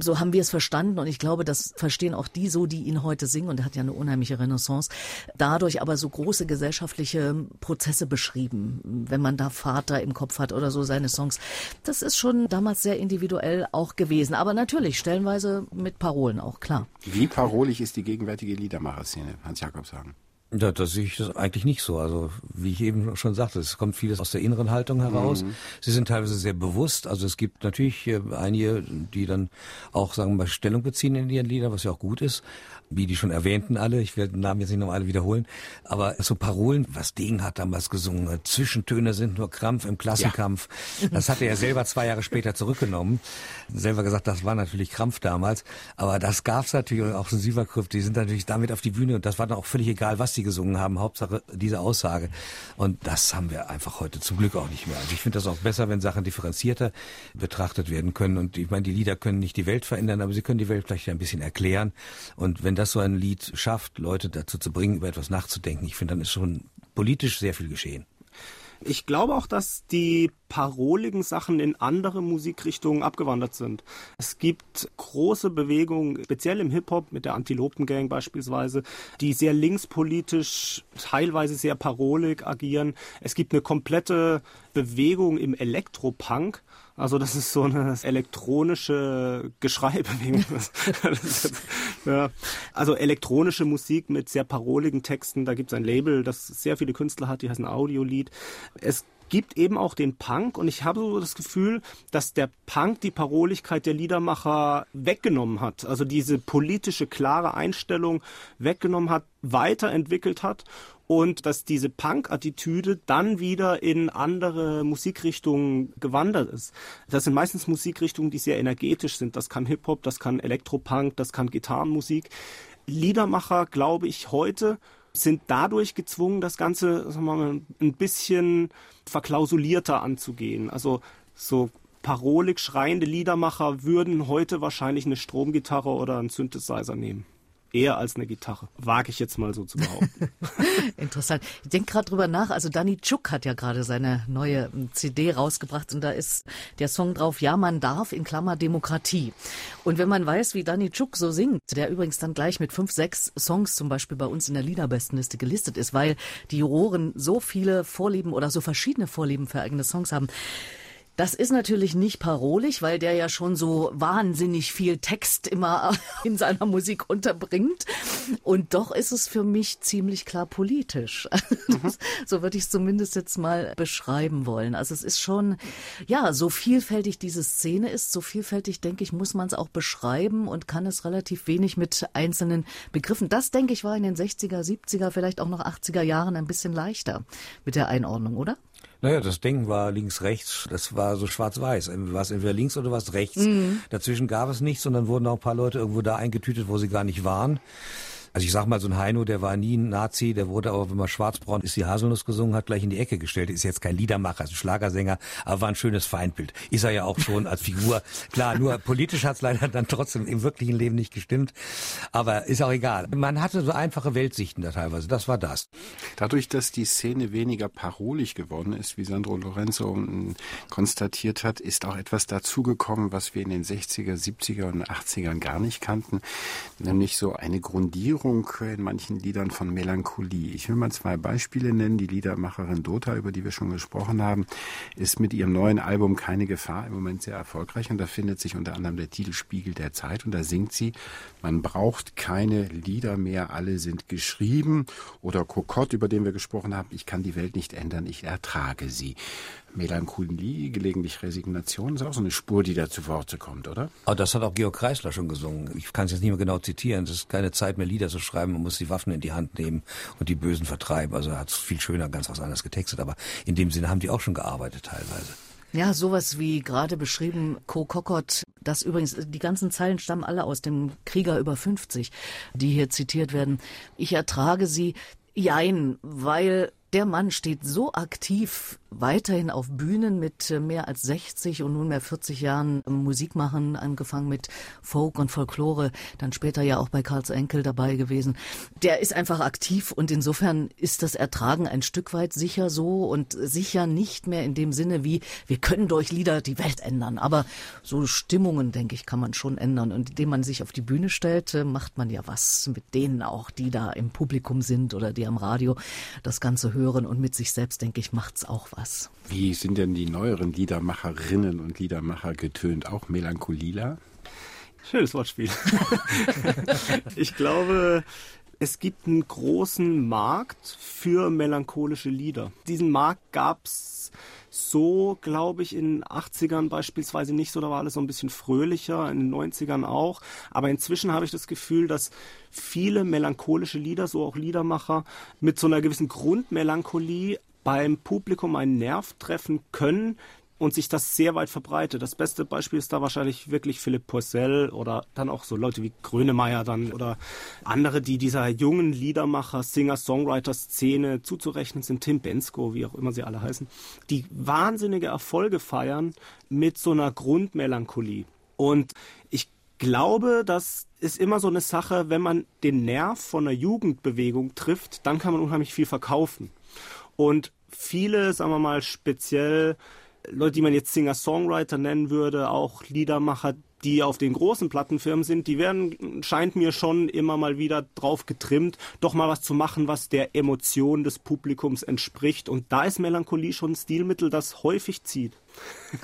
so haben wir es verstanden und ich glaube, das verstehen auch die so, die ihn heute singen und er hat ja eine unheimliche Renaissance, dadurch aber so große gesellschaftliche Prozesse beschrieben, wenn man da Vater im Kopf hat oder so seine Songs. Das ist schon damals sehr individuell auch gewesen, aber natürlich stellenweise mit Parolen auch, klar. Wie parolig ist die gegenwärtige Liedermacherszene, Hans Jakob sagen? Ja, das sehe ich das eigentlich nicht so. Also wie ich eben schon sagte, es kommt vieles aus der inneren Haltung heraus. Mhm. Sie sind teilweise sehr bewusst. Also es gibt natürlich äh, einige, die dann auch sagen wir mal Stellung beziehen in ihren Liedern, was ja auch gut ist wie die schon erwähnten alle, ich werde den Namen jetzt nicht noch alle wiederholen, aber so Parolen, was Degen hat damals gesungen, Zwischentöne sind nur Krampf im Klassenkampf, ja. das hat er ja (laughs) selber zwei Jahre später zurückgenommen, selber gesagt, das war natürlich Krampf damals, aber das gab's natürlich auch so Sieverkrypt, die sind natürlich damit auf die Bühne und das war dann auch völlig egal, was die gesungen haben, Hauptsache diese Aussage. Und das haben wir einfach heute zum Glück auch nicht mehr. Also ich finde das auch besser, wenn Sachen differenzierter betrachtet werden können. Und ich meine, die Lieder können nicht die Welt verändern, aber sie können die Welt vielleicht ein bisschen erklären. Und wenn das so ein Lied schafft, Leute dazu zu bringen, über etwas nachzudenken, ich finde, dann ist schon politisch sehr viel geschehen. Ich glaube auch, dass die paroligen Sachen in andere Musikrichtungen abgewandert sind. Es gibt große Bewegungen, speziell im Hip-Hop mit der Antilopen-Gang beispielsweise, die sehr linkspolitisch, teilweise sehr parolig agieren. Es gibt eine komplette Bewegung im Elektropunk, also das ist so eine elektronische Geschreibewegung. (laughs) ja. Also elektronische Musik mit sehr paroligen Texten. Da gibt es ein Label, das sehr viele Künstler hat, die heißen Audiolied. Es gibt eben auch den Punk und ich habe so das Gefühl, dass der Punk die Paroligkeit der Liedermacher weggenommen hat, also diese politische klare Einstellung weggenommen hat, weiterentwickelt hat und dass diese Punk-Attitüde dann wieder in andere Musikrichtungen gewandert ist. Das sind meistens Musikrichtungen, die sehr energetisch sind. Das kann Hip-Hop, das kann Elektropunk, das kann Gitarrenmusik. Liedermacher, glaube ich, heute sind dadurch gezwungen, das Ganze sagen wir mal, ein bisschen verklausulierter anzugehen. Also so parolig schreiende Liedermacher würden heute wahrscheinlich eine Stromgitarre oder einen Synthesizer nehmen eher als eine Gitarre. Wage ich jetzt mal so zu behaupten. (laughs) Interessant. Ich denke gerade drüber nach. Also Danny Chuk hat ja gerade seine neue hm, CD rausgebracht und da ist der Song drauf, Ja, man darf, in Klammer Demokratie. Und wenn man weiß, wie Danny Chuk so singt, der übrigens dann gleich mit fünf, sechs Songs zum Beispiel bei uns in der Liederbestenliste gelistet ist, weil die Juroren so viele Vorlieben oder so verschiedene Vorlieben für eigene Songs haben, das ist natürlich nicht parolig, weil der ja schon so wahnsinnig viel Text immer (laughs) in seiner Musik unterbringt. Und doch ist es für mich ziemlich klar politisch. (laughs) Mhm. so würde ich es zumindest jetzt mal beschreiben wollen. Also es ist schon, ja, so vielfältig diese Szene ist, so vielfältig, denke ich, muss man es auch beschreiben und kann es relativ wenig mit einzelnen Begriffen. Das, denke ich, war in den 60er, 70er, vielleicht auch noch 80er Jahren ein bisschen leichter mit der Einordnung, oder? Naja, das Ding war links-rechts, das war so schwarz-weiß. War es entweder links oder was rechts. Mhm. Dazwischen gab es nichts und dann wurden auch ein paar Leute irgendwo da eingetütet, wo sie gar nicht waren. Also ich sag mal, so ein Heino, der war nie ein Nazi, der wurde aber, wenn man schwarzbraun ist, die Haselnuss gesungen hat, gleich in die Ecke gestellt. Ist jetzt kein Liedermacher, ist ein Schlagersänger, aber war ein schönes Feindbild. Ist er ja auch schon als Figur. Klar, nur politisch hat's leider dann trotzdem im wirklichen Leben nicht gestimmt. Aber ist auch egal. Man hatte so einfache Weltsichten da teilweise. Das war das. Dadurch, dass die Szene weniger parolisch geworden ist, wie Sandro Lorenzo konstatiert hat, ist auch etwas dazugekommen, was wir in den 60er, 70er und 80ern gar nicht kannten, nämlich so eine Grundierung Berührung in manchen Liedern von Melancholie. Ich will mal zwei Beispiele nennen. Die Liedermacherin Dota, über die wir schon gesprochen haben, ist mit ihrem neuen Album Keine Gefahr im Moment sehr erfolgreich und da findet sich unter anderem der Titel Spiegel der Zeit und da singt sie, man braucht keine Lieder mehr, alle sind geschrieben oder Kokott, über den wir gesprochen haben, ich kann die Welt nicht ändern, ich ertrage sie. Melancholie, gelegentlich Resignation, ist auch so eine Spur, die da zu Worte kommt, oder? Aber das hat auch Georg Kreisler schon gesungen. Ich kann es jetzt nicht mehr genau zitieren. Es ist keine Zeit mehr, Lieder zu schreiben. Man muss die Waffen in die Hand nehmen und die Bösen vertreiben. Also er hat es viel schöner, ganz was anderes getextet. Aber in dem Sinne haben die auch schon gearbeitet teilweise. Ja, sowas wie gerade beschrieben, Co. Kokott, das übrigens, die ganzen Zeilen stammen alle aus dem Krieger über 50, die hier zitiert werden. Ich ertrage sie, jein, weil der Mann steht so aktiv weiterhin auf Bühnen mit äh, mehr als 60 und nunmehr 40 Jahren Musik machen, angefangen mit Folk und Folklore, dann später ja auch bei Karls Enkel dabei gewesen. Der ist einfach aktiv und insofern ist das Ertragen ein Stück weit sicher so und sicher nicht mehr in dem Sinne wie, wir können durch Lieder die Welt ändern, aber so Stimmungen, denke ich, kann man schon ändern. Und indem man sich auf die Bühne stellt, äh, macht man ja was mit denen auch, die da im Publikum sind oder die am Radio das Ganze hören und mit sich selbst, denke ich, macht's auch was was. Wie sind denn die neueren Liedermacherinnen und Liedermacher getönt? Auch Melancholila? Schönes Wortspiel. (laughs) ich glaube, es gibt einen großen Markt für melancholische Lieder. Diesen Markt gab es so, glaube ich, in den 80ern beispielsweise nicht so. Da war alles so ein bisschen fröhlicher, in den 90ern auch. Aber inzwischen habe ich das Gefühl, dass viele melancholische Lieder, so auch Liedermacher, mit so einer gewissen Grundmelancholie beim Publikum einen Nerv treffen können und sich das sehr weit verbreitet. Das beste Beispiel ist da wahrscheinlich wirklich Philipp Porcel oder dann auch so Leute wie Grönemeyer dann oder andere, die dieser jungen Liedermacher, Singer-Songwriter-Szene zuzurechnen sind, Tim Bensko, wie auch immer sie alle heißen, die wahnsinnige Erfolge feiern mit so einer Grundmelancholie. Und ich glaube, das ist immer so eine Sache, wenn man den Nerv von einer Jugendbewegung trifft, dann kann man unheimlich viel verkaufen. Und viele, sagen wir mal, speziell Leute, die man jetzt Singer-Songwriter nennen würde, auch Liedermacher, die auf den großen Plattenfirmen sind, die werden, scheint mir schon immer mal wieder drauf getrimmt, doch mal was zu machen, was der Emotion des Publikums entspricht. Und da ist Melancholie schon ein Stilmittel, das häufig zieht.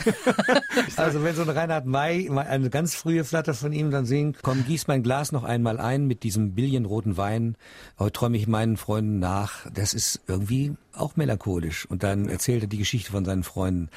(laughs) also wenn so ein Reinhard May, eine ganz frühe Flatter von ihm dann singt, komm, gieß mein Glas noch einmal ein mit diesem billienroten Wein, heute träume ich meinen Freunden nach, das ist irgendwie auch melancholisch. Und dann erzählt er die Geschichte von seinen Freunden.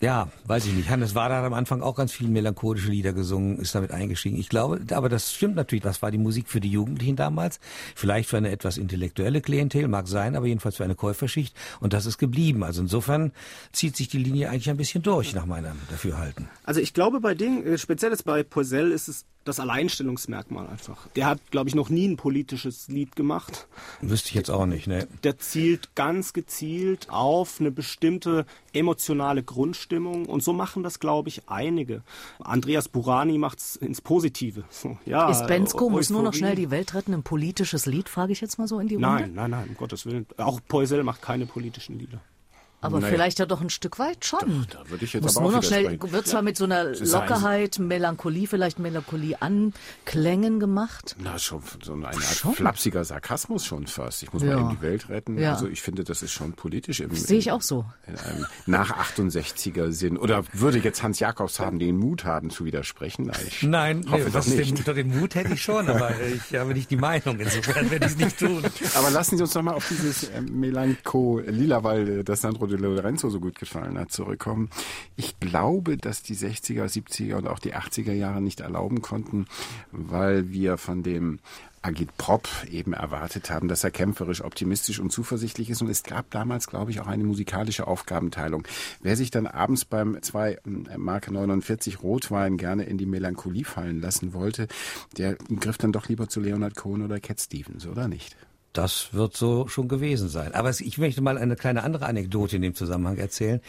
Ja, weiß ich nicht. Hannes Wader hat am Anfang auch ganz viele melancholische Lieder gesungen, ist damit eingestiegen. Ich glaube, aber das stimmt natürlich. Das war die Musik für die Jugendlichen damals. Vielleicht für eine etwas intellektuelle Klientel, mag sein, aber jedenfalls für eine Käuferschicht. Und das ist geblieben. Also insofern zieht sich die Linie eigentlich ein bisschen durch, nach meinem Dafürhalten. Also ich glaube, bei Ding, äh, speziell jetzt bei Poisel ist es das Alleinstellungsmerkmal einfach. Der hat, glaube ich, noch nie ein politisches Lied gemacht. Wüsste ich jetzt auch nicht, ne? Der zielt ganz gezielt auf eine bestimmte emotionale Grundstimmung und so machen das, glaube ich, einige. Andreas Burani macht es ins Positive. So, ja, Ist Bensko, Euphorie. muss nur noch schnell die Welt retten, ein politisches Lied, frage ich jetzt mal so in die Runde? Nein, nein, nein, um Gottes Willen. Auch Poisel macht keine politischen Lieder. Aber naja. vielleicht ja doch ein Stück weit schon. Da, da würde ich jetzt Muss aber nur noch schnell, wird zwar ja. mit so einer Lockerheit, Melancholie, vielleicht Melancholie anklängen gemacht. Na, schon so eine Art schon. flapsiger Sarkasmus schon fast. Ich muss ja. mal eben die Welt retten. Ja. Also ich finde, das ist schon politisch. Im, Sehe ich auch so. In einem nach 68er Sinn. Oder würde jetzt Hans Jakobs haben, den Mut haben zu widersprechen? Ich Nein, hoffe nee, was nicht. Den, den Mut hätte ich schon, aber ich habe nicht die Meinung. Insofern werde ich es nicht tun. aber lassen Sie uns doch mal auf dieses äh, Melancho-Lila, weil das Sandro de Lorenzo so gut gefallen hat, zurückkommen. Ich glaube, dass die 60er, 70er und auch die 80er Jahre nicht erlauben konnten, weil wir von dem Agit Prop eben erwartet haben, dass er kämpferisch, optimistisch und zuversichtlich ist. Und es gab damals, glaube ich, auch eine musikalische Aufgabenteilung. Wer sich dann abends beim 2 äh, Marke 49 Rotwein gerne in die Melancholie fallen lassen wollte, der griff dann doch lieber zu Leonard Cohen oder Cat Stevens, oder nicht? Das wird so schon gewesen sein. Aber ich möchte mal eine kleine andere Anekdote in dem Zusammenhang erzählen.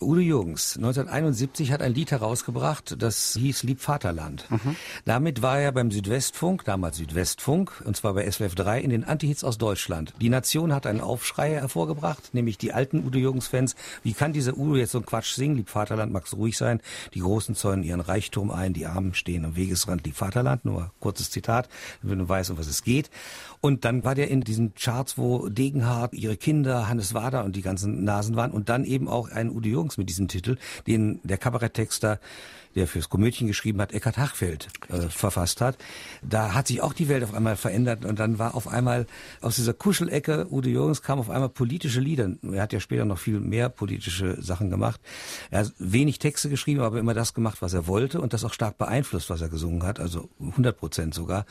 Udo Jürgens, 1971 hat ein Lied herausgebracht, das hieß Lieb Vaterland. Mhm. Damit war er beim Südwestfunk, damals Südwestfunk, und zwar bei SWF 3, in den Antihits aus Deutschland. Die Nation hat einen Aufschrei hervorgebracht, nämlich die alten Udo Jürgens-Fans. Wie kann dieser Udo jetzt so einen Quatsch singen? Lieb Vaterland, mag's ruhig sein. Die Großen zäunen ihren Reichtum ein, die Armen stehen am Wegesrand. Lieb Vaterland, nur kurzes Zitat, wenn du weißt, um was es geht. Und dann war der in diesen Charts, wo Degenhardt, ihre Kinder, Hannes Wader und die ganzen Nasen waren und dann eben auch ein Udo Jürgens mit diesem Titel, den der Kabaretttexter der fürs Komödien geschrieben hat, Eckhard Hachfeld äh, verfasst hat. Da hat sich auch die Welt auf einmal verändert und dann war auf einmal aus dieser Kuschelecke Udo Jürgens kam auf einmal politische Lieder. Er hat ja später noch viel mehr politische Sachen gemacht. Er hat wenig Texte geschrieben, aber immer das gemacht, was er wollte und das auch stark beeinflusst, was er gesungen hat, also 100 Prozent sogar.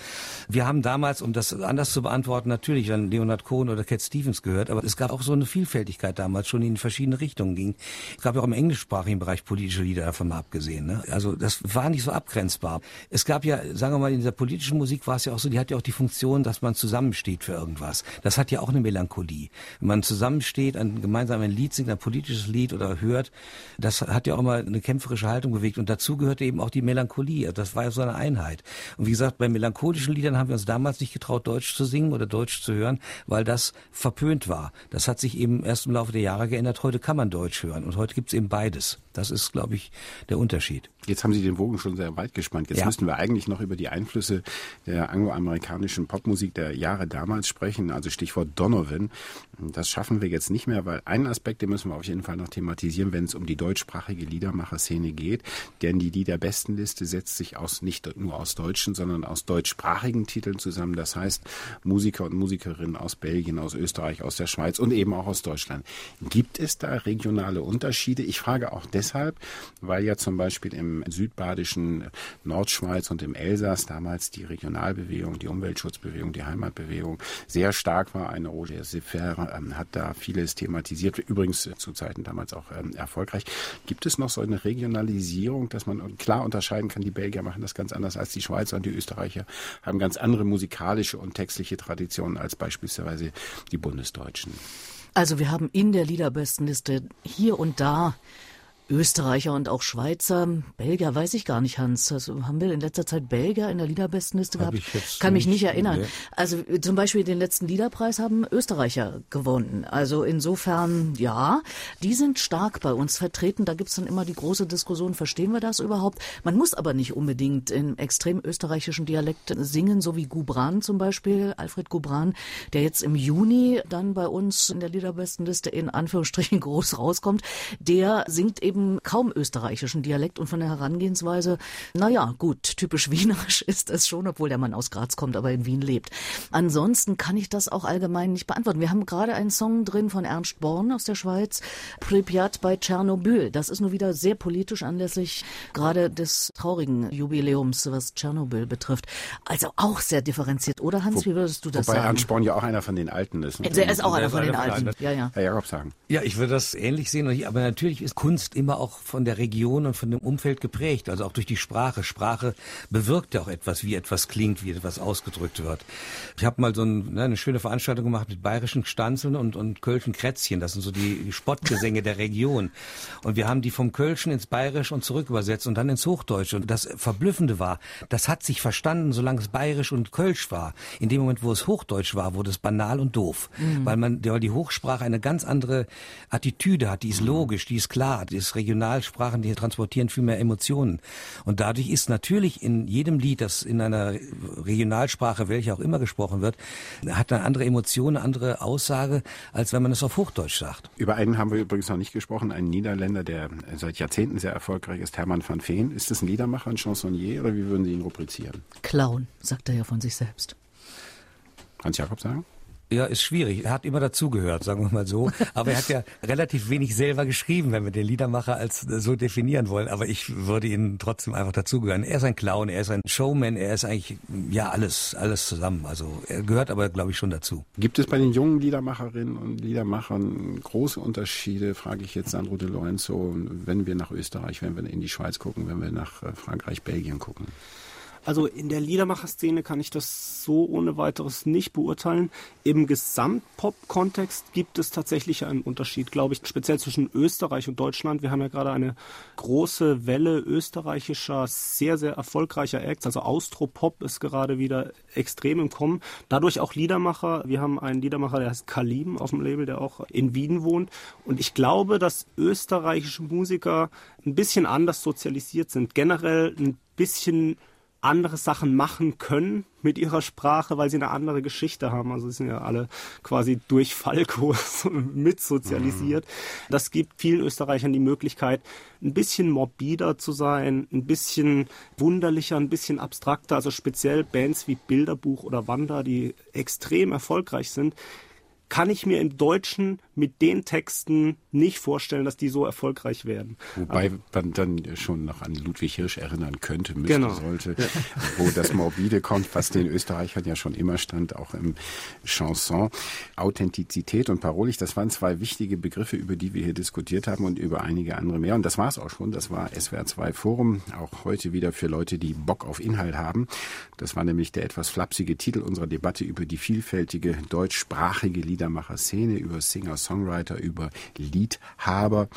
Wir haben damals, um das anders zu beantworten, natürlich dann Leonard Cohen oder Cat Stevens gehört, aber es gab auch so eine Vielfältigkeit damals schon, die in verschiedene Richtungen ging. Es gab ja auch im englischsprachigen Bereich politische Lieder davon mal abgesehen. Ne? Also das war nicht so abgrenzbar. Es gab ja, sagen wir mal, in dieser politischen Musik war es ja auch so, die hat ja auch die Funktion, dass man zusammensteht für irgendwas. Das hat ja auch eine Melancholie. Wenn man zusammensteht, ein gemeinsam ein Lied singt, ein politisches Lied oder hört, das hat ja auch mal eine kämpferische Haltung bewegt. Und dazu gehörte eben auch die Melancholie. Das war ja so eine Einheit. Und wie gesagt, bei melancholischen Liedern haben wir uns damals nicht getraut, Deutsch zu singen oder Deutsch zu hören, weil das verpönt war. Das hat sich eben erst im Laufe der Jahre geändert. Heute kann man Deutsch hören und heute gibt es eben beides. Das ist, glaube ich, der Unterschied. Jetzt haben Sie den Bogen schon sehr weit gespannt. Jetzt ja. müssten wir eigentlich noch über die Einflüsse der angloamerikanischen Popmusik der Jahre damals sprechen, also Stichwort Donovan. Das schaffen wir jetzt nicht mehr, weil einen Aspekt, den müssen wir auf jeden Fall noch thematisieren, wenn es um die deutschsprachige Liedermacherszene geht. Denn die Liederbestenliste setzt sich aus nicht nur aus deutschen, sondern aus deutschsprachigen Titeln zusammen. Das heißt Musiker und Musikerinnen aus Belgien, aus Österreich, aus der Schweiz und eben auch aus Deutschland. Gibt es da regionale Unterschiede? Ich frage auch deshalb, weil ja zum Beispiel im südbadischen Nordschweiz und im Elsass damals die Regionalbewegung, die Umweltschutzbewegung, die Heimatbewegung sehr stark war. Eine Roger Siffer ähm, hat da vieles thematisiert, übrigens zu Zeiten damals auch ähm, erfolgreich. Gibt es noch so eine Regionalisierung, dass man klar unterscheiden kann, die Belgier machen das ganz anders als die Schweizer und die Österreicher haben ganz andere musikalische und textliche Traditionen als beispielsweise die Bundesdeutschen? Also wir haben in der Liederbestenliste hier und da Österreicher und auch Schweizer. Belgier weiß ich gar nicht, Hans. Also haben wir in letzter Zeit Belgier in der Liederbestenliste gehabt? Kann mich nicht erinnern. Nee. Also zum Beispiel den letzten Liederpreis haben Österreicher gewonnen. Also insofern, ja, die sind stark bei uns vertreten. Da gibt's dann immer die große Diskussion, verstehen wir das überhaupt? Man muss aber nicht unbedingt im extrem österreichischen Dialekt singen, so wie Gubran zum Beispiel, Alfred Gubran, der jetzt im Juni dann bei uns in der Liederbestenliste in Anführungsstrichen (laughs) groß rauskommt. Der singt eben eben kaum österreichischen Dialekt und von der Herangehensweise, naja, gut, typisch wienerisch (laughs) ist es schon, obwohl der Mann aus Graz kommt, aber in Wien lebt. Ansonsten kann ich das auch allgemein nicht beantworten. Wir haben gerade einen Song drin von Ernst Born aus der Schweiz, Pripyat bei Tschernobyl. Das ist nur wieder sehr politisch anlässlich gerade des traurigen Jubiläums, was Tschernobyl betrifft. Also auch sehr differenziert, oder Hans? Wie würdest du das Wobei sagen? Ernst Born ja auch einer von den Alten ist. Er ist auch einer von den Alten. Ja, ja. Herr Jakob sagen. Ja, ich würde das ähnlich sehen. Aber natürlich ist Kunst immer auch von der Region und von dem Umfeld geprägt, also auch durch die Sprache. Sprache bewirkt ja auch etwas, wie etwas klingt, wie etwas ausgedrückt wird. Ich habe mal so ein, ne, eine schöne Veranstaltung gemacht mit bayerischen Stanzeln und, und Kölschen Krätzchen. Das sind so die, Spottgesänge der Region. Und wir haben die vom Kölschen ins Bayerisch und zurück übersetzt und dann ins Hochdeutsche. Und das Verblüffende war, das hat sich verstanden, solange es Bayerisch und Kölsch war. In dem Moment, wo es Hochdeutsch war, wurde es banal und doof. Mhm. Weil man, weil die Hochsprache eine ganz andere Attitüde hat. Die ist logisch, die ist klar, die ist regional Regionalsprachen, die transportieren viel mehr Emotionen. Und dadurch ist natürlich in jedem Lied, das in einer Regionalsprache, welche auch immer gesprochen wird, hat eine andere Emotion, eine andere Aussage, als wenn man es auf Hochdeutsch sagt. Über einen haben wir übrigens noch nicht gesprochen, einen Niederländer, der seit Jahrzehnten sehr erfolgreich ist, Hermann van Veen. Ist das ein Liedermacher, ein Chansonnier oder wie würden Sie ihn rubrizieren? Clown, sagt er ja von sich selbst. Hans Jakob sagen? Ja, ist schwierig. Er hat immer dazugehört, sagen wir mal so. Aber er hat ja (laughs) relativ wenig selber geschrieben, wenn wir den Liedermacher als so definieren wollen. Aber ich würde ihn trotzdem einfach dazugehören. Er ist ein Clown, er ist ein Showman, er ist eigentlich, ja, alles, alles zusammen. Also er gehört aber, glaube ich, schon dazu. Gibt es bei den jungen Liedermacherinnen und Liedermachern große Unterschiede, frage ich jetzt Sandro de Lorenzo, wenn wir nach Österreich, wenn wir in die Schweiz gucken, wenn wir nach äh, Frankreich, Belgien gucken? Also in der Liedermacher-Szene kann ich das so ohne weiteres nicht beurteilen. Im Gesamtpop-Kontext gibt es tatsächlich einen Unterschied, glaube ich, speziell zwischen Österreich und Deutschland. Wir haben ja gerade eine große Welle österreichischer, sehr, sehr erfolgreicher Acts. Also Austropop ist gerade wieder extrem im Kommen. Dadurch auch Liedermacher. Wir haben einen Liedermacher, der heißt Kalim auf dem Label, der auch in Wien wohnt. Und ich glaube, dass österreichische Musiker ein bisschen anders sozialisiert sind. Generell ein bisschen andere Sachen machen können mit ihrer Sprache, weil sie eine andere Geschichte haben. Also sie sind ja alle quasi durch Falco (laughs) mitsozialisiert. Mhm. Das gibt vielen Österreichern die Möglichkeit, ein bisschen morbider zu sein, ein bisschen wunderlicher, ein bisschen abstrakter. Also speziell Bands wie Bilderbuch oder Wanda, die extrem erfolgreich sind, kann ich mir im Deutschen mit den Texten nicht vorstellen, dass die so erfolgreich werden. Wobei Aber, man dann schon noch an Ludwig Hirsch erinnern könnte, müsste, genau. sollte, ja. wo das Morbide kommt, was den Österreichern ja schon immer stand, auch im Chanson. Authentizität und parolig, das waren zwei wichtige Begriffe, über die wir hier diskutiert haben und über einige andere mehr. Und das war es auch schon. Das war SWR 2 Forum, auch heute wieder für Leute, die Bock auf Inhalt haben. Das war nämlich der etwas flapsige Titel unserer Debatte über die vielfältige deutschsprachige Lieder Liedermacher-Szene, über Singer-Songwriter, über Liedhaber.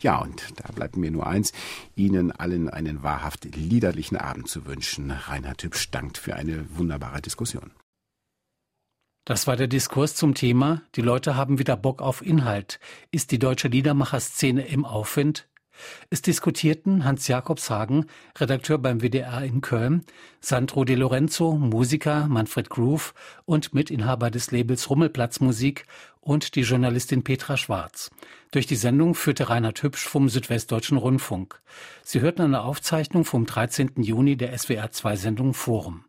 Ja, und da bleibt mir nur eins, Ihnen allen einen wahrhaft liederlichen Abend zu wünschen. Reinhard Hübsch dankt für eine wunderbare Diskussion. Das war der Diskurs zum Thema Die Leute haben wieder Bock auf Inhalt. Ist die deutsche Liedermacher-Szene im Aufwind? Es diskutierten Hans Jakobshagen, Redakteur beim WDR in Köln, Sandro De Lorenzo, Musiker, Manfred Groove und Mitinhaber des Labels Rummelplatz Musik und die Journalistin Petra Schwarz. Durch die Sendung führte Reinhard Hübsch vom Südwestdeutschen Rundfunk. Sie hörten eine Aufzeichnung vom 13. Juni der SWR 2 Sendung Forum.